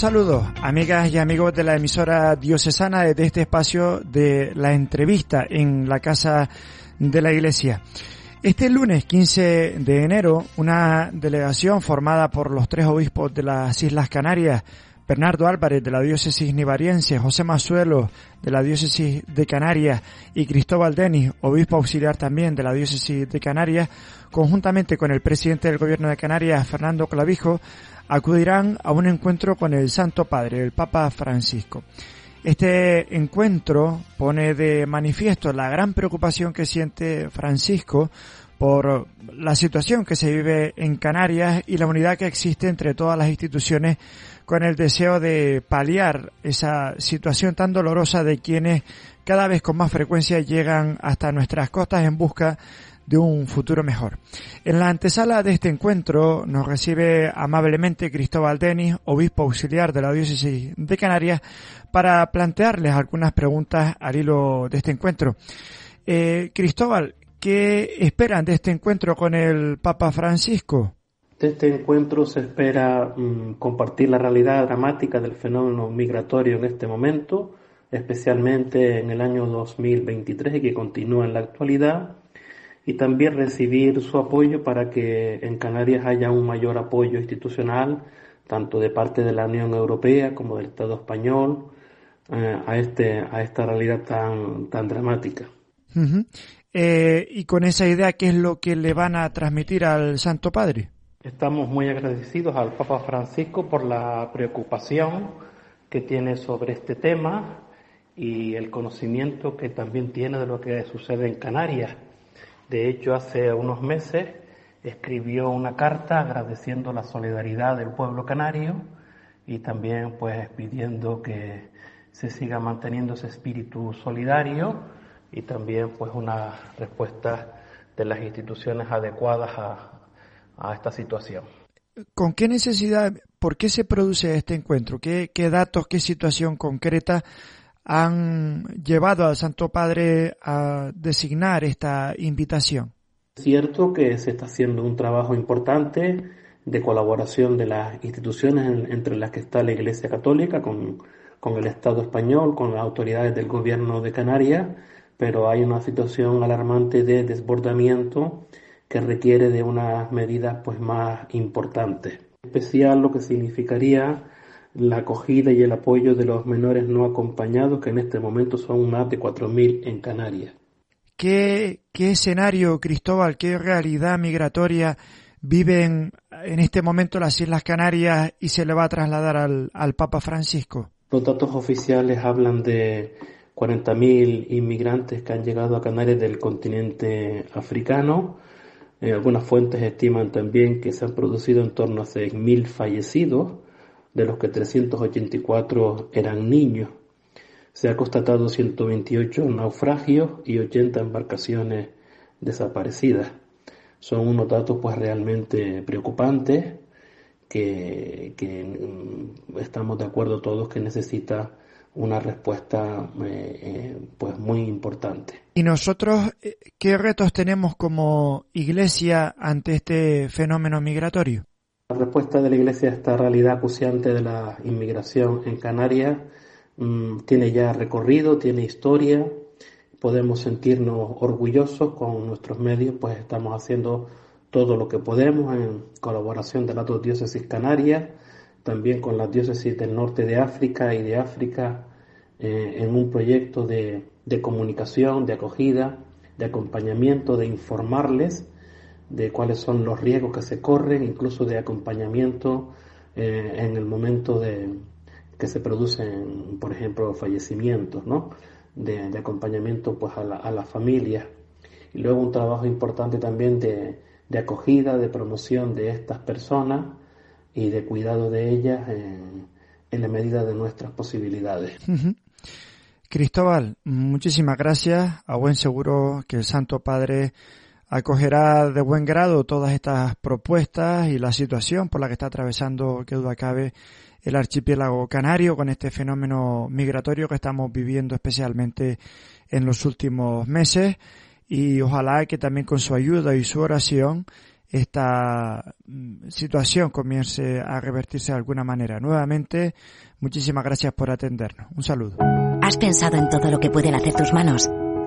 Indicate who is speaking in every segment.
Speaker 1: Saludo, amigas y amigos de la emisora diocesana de este espacio de la entrevista en la Casa de la Iglesia. Este lunes 15 de enero, una delegación formada por los tres obispos de las Islas Canarias, Bernardo Álvarez de la diócesis nivariense, José Mazuelo de la diócesis de Canarias y Cristóbal Denis, obispo auxiliar también de la diócesis de Canarias, conjuntamente con el presidente del gobierno de Canarias, Fernando Clavijo, acudirán a un encuentro con el Santo Padre, el Papa Francisco. Este encuentro pone de manifiesto la gran preocupación que siente Francisco por la situación que se vive en Canarias y la unidad que existe entre todas las instituciones con el deseo de paliar esa situación tan dolorosa de quienes cada vez con más frecuencia llegan hasta nuestras costas en busca de un futuro mejor. En la antesala de este encuentro nos recibe amablemente Cristóbal Denis, obispo auxiliar de la diócesis de Canarias, para plantearles algunas preguntas al hilo de este encuentro. Eh, Cristóbal, ¿qué esperan de este encuentro con el Papa Francisco?
Speaker 2: De este encuentro se espera mm, compartir la realidad dramática del fenómeno migratorio en este momento, especialmente en el año 2023 y que continúa en la actualidad, y también recibir su apoyo para que en Canarias haya un mayor apoyo institucional, tanto de parte de la Unión Europea como del Estado español, eh, a, este, a esta realidad tan, tan dramática.
Speaker 1: Eh, y con esa idea, ¿qué es lo que le van a transmitir al Santo Padre?
Speaker 2: Estamos muy agradecidos al Papa Francisco por la preocupación que tiene sobre este tema y el conocimiento que también tiene de lo que sucede en Canarias de hecho, hace unos meses escribió una carta agradeciendo la solidaridad del pueblo canario y también pues pidiendo que se siga manteniendo ese espíritu solidario y también pues una respuesta de las instituciones adecuadas a, esta situación.
Speaker 1: ¿Con qué necesidad, por qué se produce este encuentro? ¿Qué, qué datos, qué situación concreta han llevado al Santo Padre a designar esta invitación?
Speaker 2: Es cierto que se está haciendo un trabajo importante de colaboración de las instituciones entre las que está la Iglesia Católica con, con el Estado español, con las autoridades del gobierno de Canarias, pero hay una situación alarmante de desbordamiento que requiere de unas medidas pues más importantes. En especial lo que significaría la acogida y el apoyo de los menores no acompañados, que en este momento son más de 4.000 en Canarias.
Speaker 1: ¿Qué, ¿Qué escenario, Cristóbal, qué realidad migratoria viven en este momento las Islas Canarias y se le va a trasladar al, al Papa Francisco?
Speaker 2: Los datos oficiales hablan de 40.000 inmigrantes que han llegado a Canarias del continente africano. Eh, algunas fuentes estiman también que se han producido en torno a 6.000 fallecidos de los que 384 eran niños. Se ha constatado 128 naufragios y 80 embarcaciones desaparecidas. Son unos datos pues realmente preocupantes que, mm, estamos de acuerdo todos que necesita una respuesta eh, eh, pues muy importante.
Speaker 1: ¿Y nosotros eh, qué retos tenemos como iglesia ante este fenómeno migratorio?
Speaker 2: La respuesta de la Iglesia a esta realidad acuciante de la inmigración en Canarias mm, tiene ya recorrido, tiene historia, podemos sentirnos orgullosos con nuestros medios, pues estamos haciendo todo lo que podemos en colaboración de las dos diócesis canarias, también con las diócesis del norte de África y de África, eh, en un proyecto de, de comunicación, de acogida, de acompañamiento, de informarles de cuáles son los riesgos que se corren, incluso de acompañamiento eh, en el momento de que se producen, por ejemplo, fallecimientos, ¿no? De, acompañamiento pues a la, a familia. Y luego un trabajo importante también de, acogida, de promoción de estas personas y de cuidado de ellas en, en la medida de nuestras posibilidades.
Speaker 1: Cristóbal, muchísimas gracias. A buen seguro que el Santo Padre acogerá de buen grado todas estas propuestas y la situación por la que está atravesando, que duda cabe, el archipiélago canario con este fenómeno migratorio que estamos viviendo especialmente en los últimos meses y ojalá que también con su ayuda y su oración esta mm, situación comience a revertirse de alguna manera. Nuevamente, muchísimas gracias por atendernos. Un saludo.
Speaker 3: ¿Has pensado en todo lo que pueden hacer tus manos?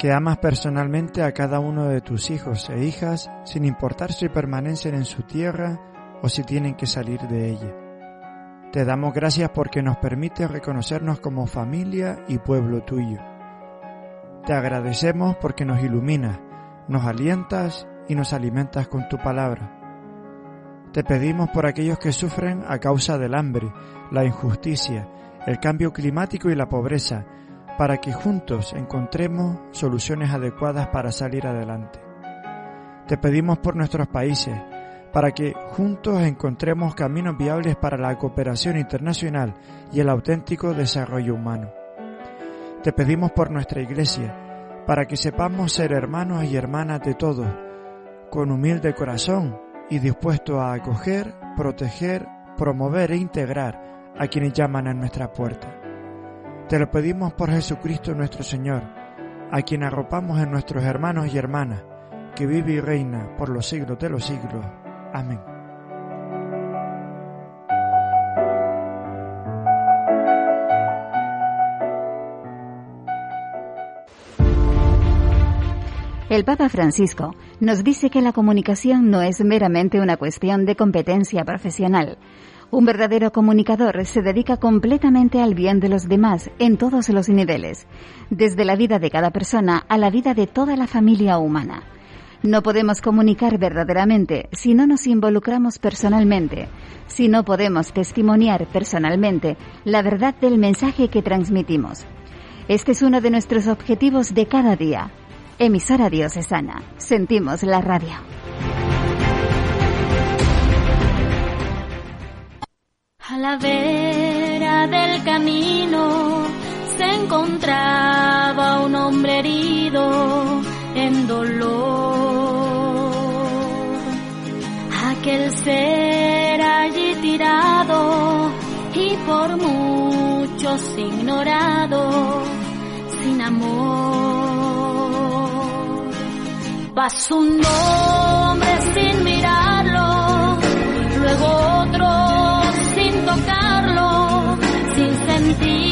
Speaker 1: que amas personalmente a cada uno de tus hijos e hijas sin importar si permanecen en su tierra o si tienen que salir de ella. Te damos gracias porque nos permite reconocernos como familia y pueblo tuyo. Te agradecemos porque nos iluminas, nos alientas y nos alimentas con tu palabra. Te pedimos por aquellos que sufren a causa del hambre, la injusticia, el cambio climático y la pobreza, para que juntos encontremos soluciones adecuadas para salir adelante. Te pedimos por nuestros países, para que juntos encontremos caminos viables para la cooperación internacional y el auténtico desarrollo humano. Te pedimos por nuestra Iglesia, para que sepamos ser hermanos y hermanas de todos, con humilde corazón y dispuesto a acoger, proteger, promover e integrar a quienes llaman a nuestra puerta. Te lo pedimos por Jesucristo nuestro Señor, a quien arropamos en nuestros hermanos y hermanas, que vive y reina por los siglos de los siglos. Amén.
Speaker 4: El Papa Francisco nos dice que la comunicación no es meramente una cuestión de competencia profesional, un verdadero comunicador se dedica completamente al bien de los demás en todos los niveles, desde la vida de cada persona a la vida de toda la familia humana. No podemos comunicar verdaderamente si no nos involucramos personalmente, si no podemos testimoniar personalmente la verdad del mensaje que transmitimos. Este es uno de nuestros objetivos de cada día. Emisora Diocesana. Sentimos la radio.
Speaker 5: A la vera del camino se encontraba un hombre herido en dolor. Aquel ser allí tirado y por muchos ignorado, sin amor. Pasó un hombre sin sentir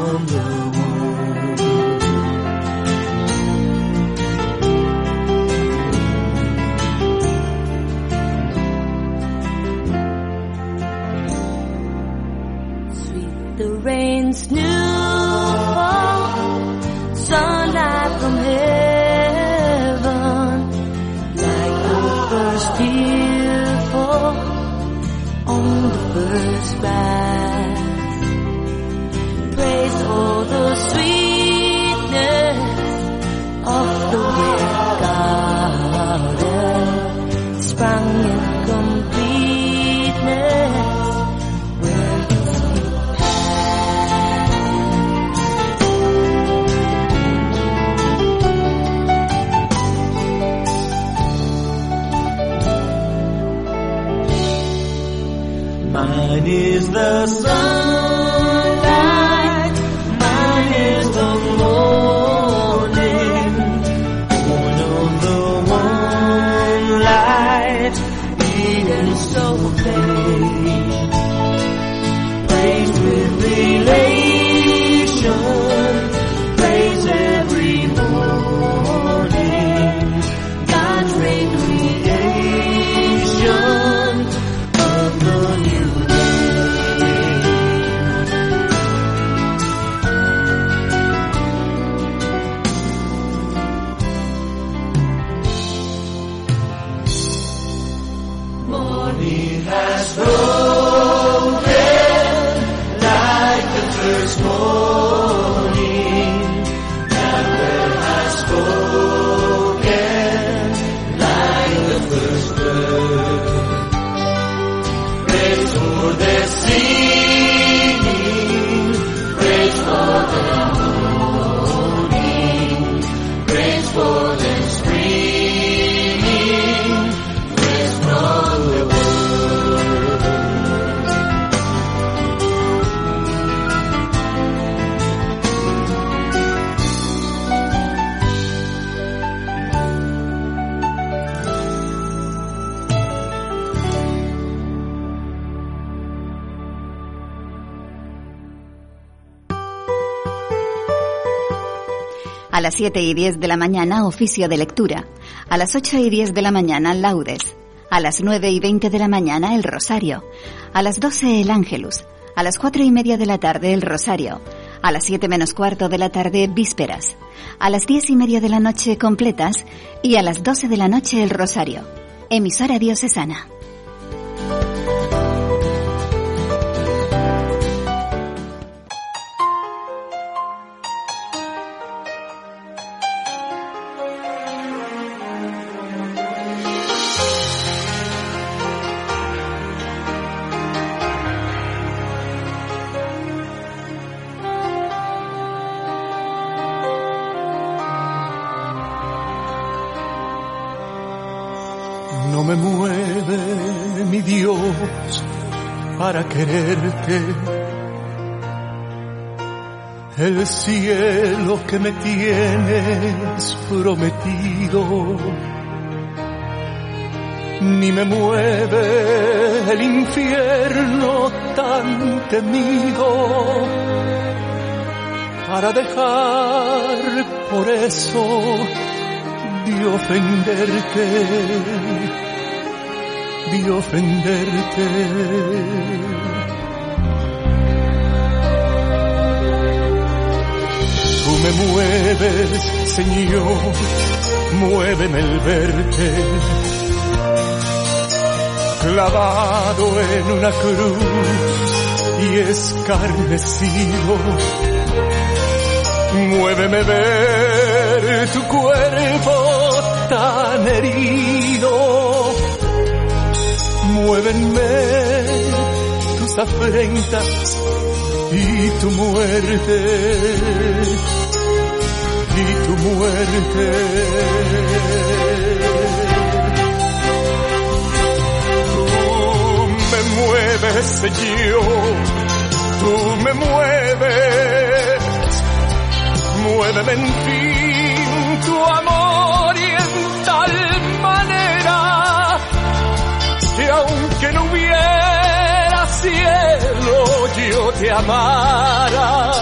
Speaker 6: I'm
Speaker 7: blue. is the sun.
Speaker 4: A las 7 y 10 de la mañana, oficio de lectura. A las 8 y 10 de la mañana, laudes. A las 9 y 20 de la mañana, el rosario. A las 12, el ángelus. A las 4 y media de la tarde, el rosario. A las 7 menos cuarto de la tarde, vísperas. A las 10 y media de la noche, completas. Y a las 12 de la noche, el rosario. Emisora diocesana.
Speaker 8: Me mueve mi Dios para quererte. El cielo que me tienes prometido, ni me mueve el infierno tan temido para dejar por eso de ofenderte, de ofenderte. Tú me mueves, Señor, muéveme el verte, clavado en una cruz y escarnecido. Muéveme ver tu cuerpo tan herido. Muévenme tus afrentas y tu muerte. Y tu muerte. Tú me mueves, Señor. Tú me mueves. Muéveme en fin te amara.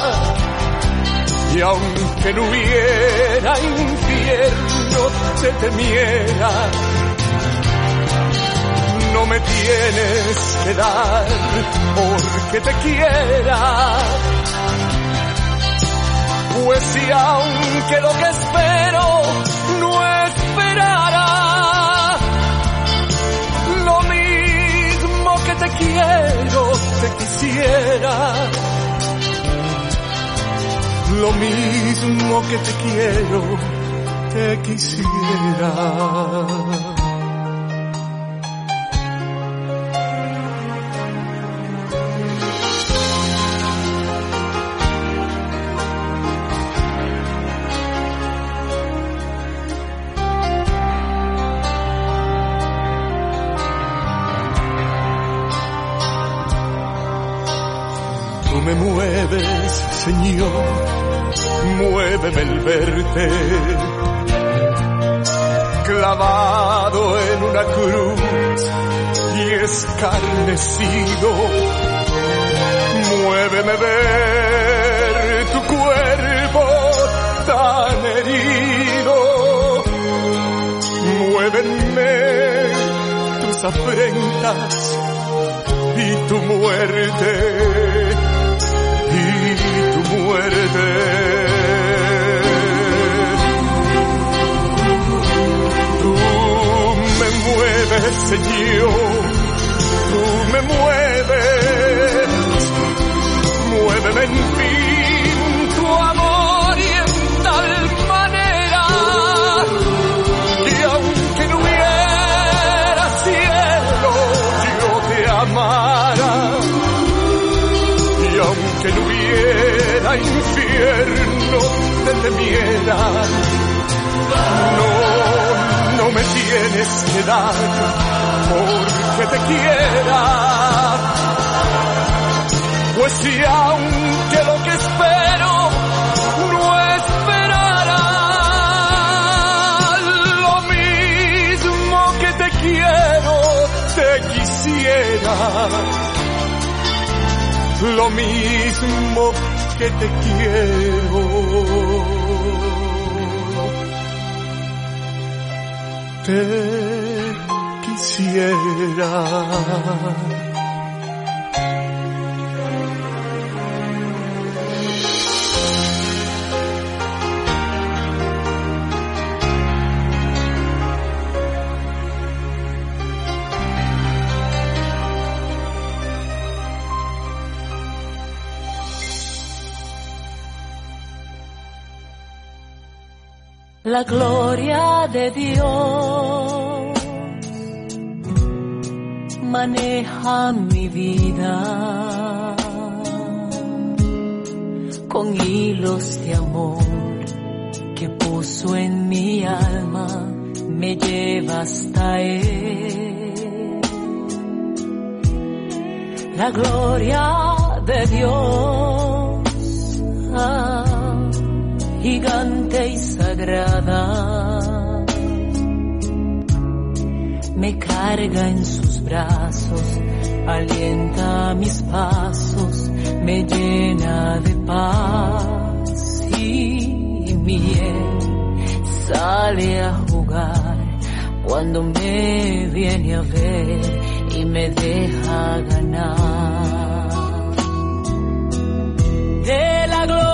Speaker 8: Y aunque no hubiera infierno te temiera. No me tienes que dar porque te quiera. Pues si aunque lo que espero no esperara, quiero, te quisiera. Lo mismo que te quiero, te quisiera. Muéveme ver tu cuerpo tan herido. Muévenme tus afrentas y tu muerte, y tu muerte. Tú me mueves, Señor, tú me mueves, muéveme en fin tu amor y en tal manera que aunque no hubiera cielo, yo te amara. Y aunque no hubiera infierno, te temiera. No me tienes que dar porque te quiera. Pues si aunque lo que espero no esperara, lo mismo que te quiero, te quisiera. Lo mismo que te quiero. Te quisiera.
Speaker 9: La gloria de Dios. Maneja mi vida con hilos de amor que puso en mi alma me lleva hasta Él. La gloria de Dios, ah, gigante y sagrada, me carga en sus brazos, alienta mis pasos, me llena de paz y miel sale a jugar cuando me viene a ver y me deja ganar. De la gloria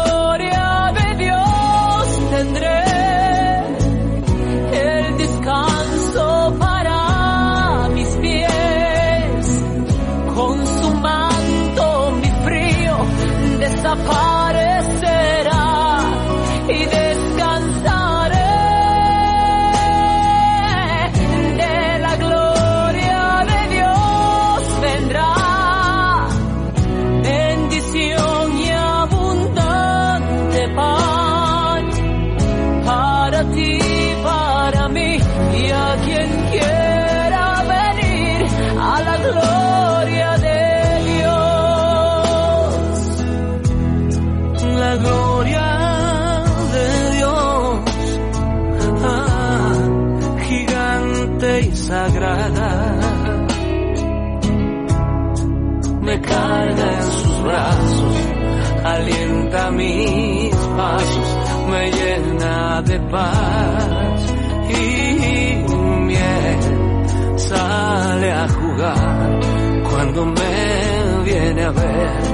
Speaker 9: llena de paz y miel sale a jugar cuando me viene a ver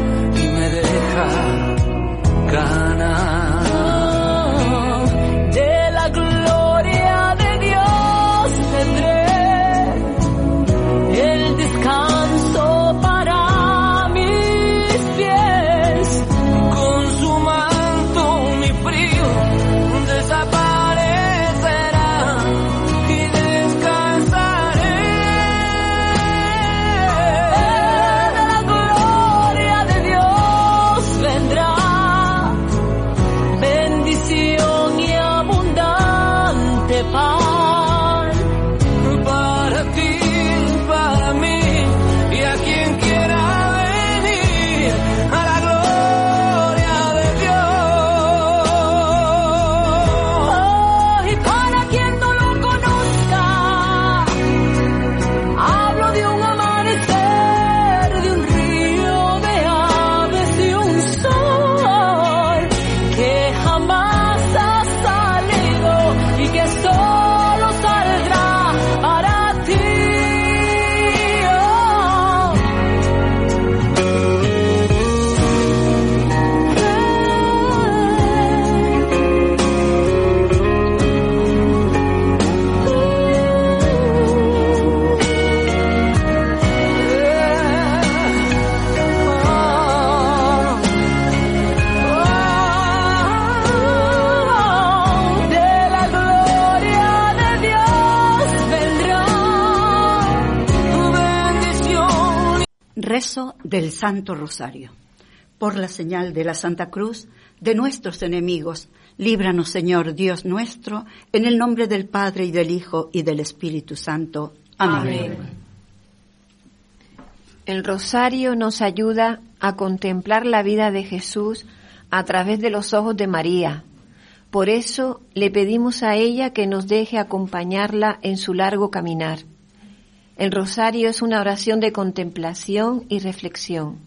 Speaker 10: del Santo Rosario. Por la señal de la Santa Cruz de nuestros enemigos, líbranos Señor Dios nuestro, en el nombre del Padre y del Hijo y del Espíritu Santo. Amén.
Speaker 11: El rosario nos ayuda a contemplar la vida de Jesús a través de los ojos de María. Por eso le pedimos a ella que nos deje acompañarla en su largo caminar. El rosario es una oración de contemplación y reflexión.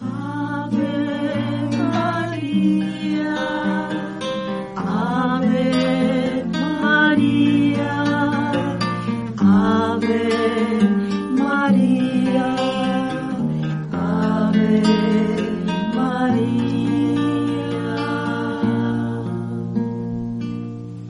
Speaker 5: Ave María, Ave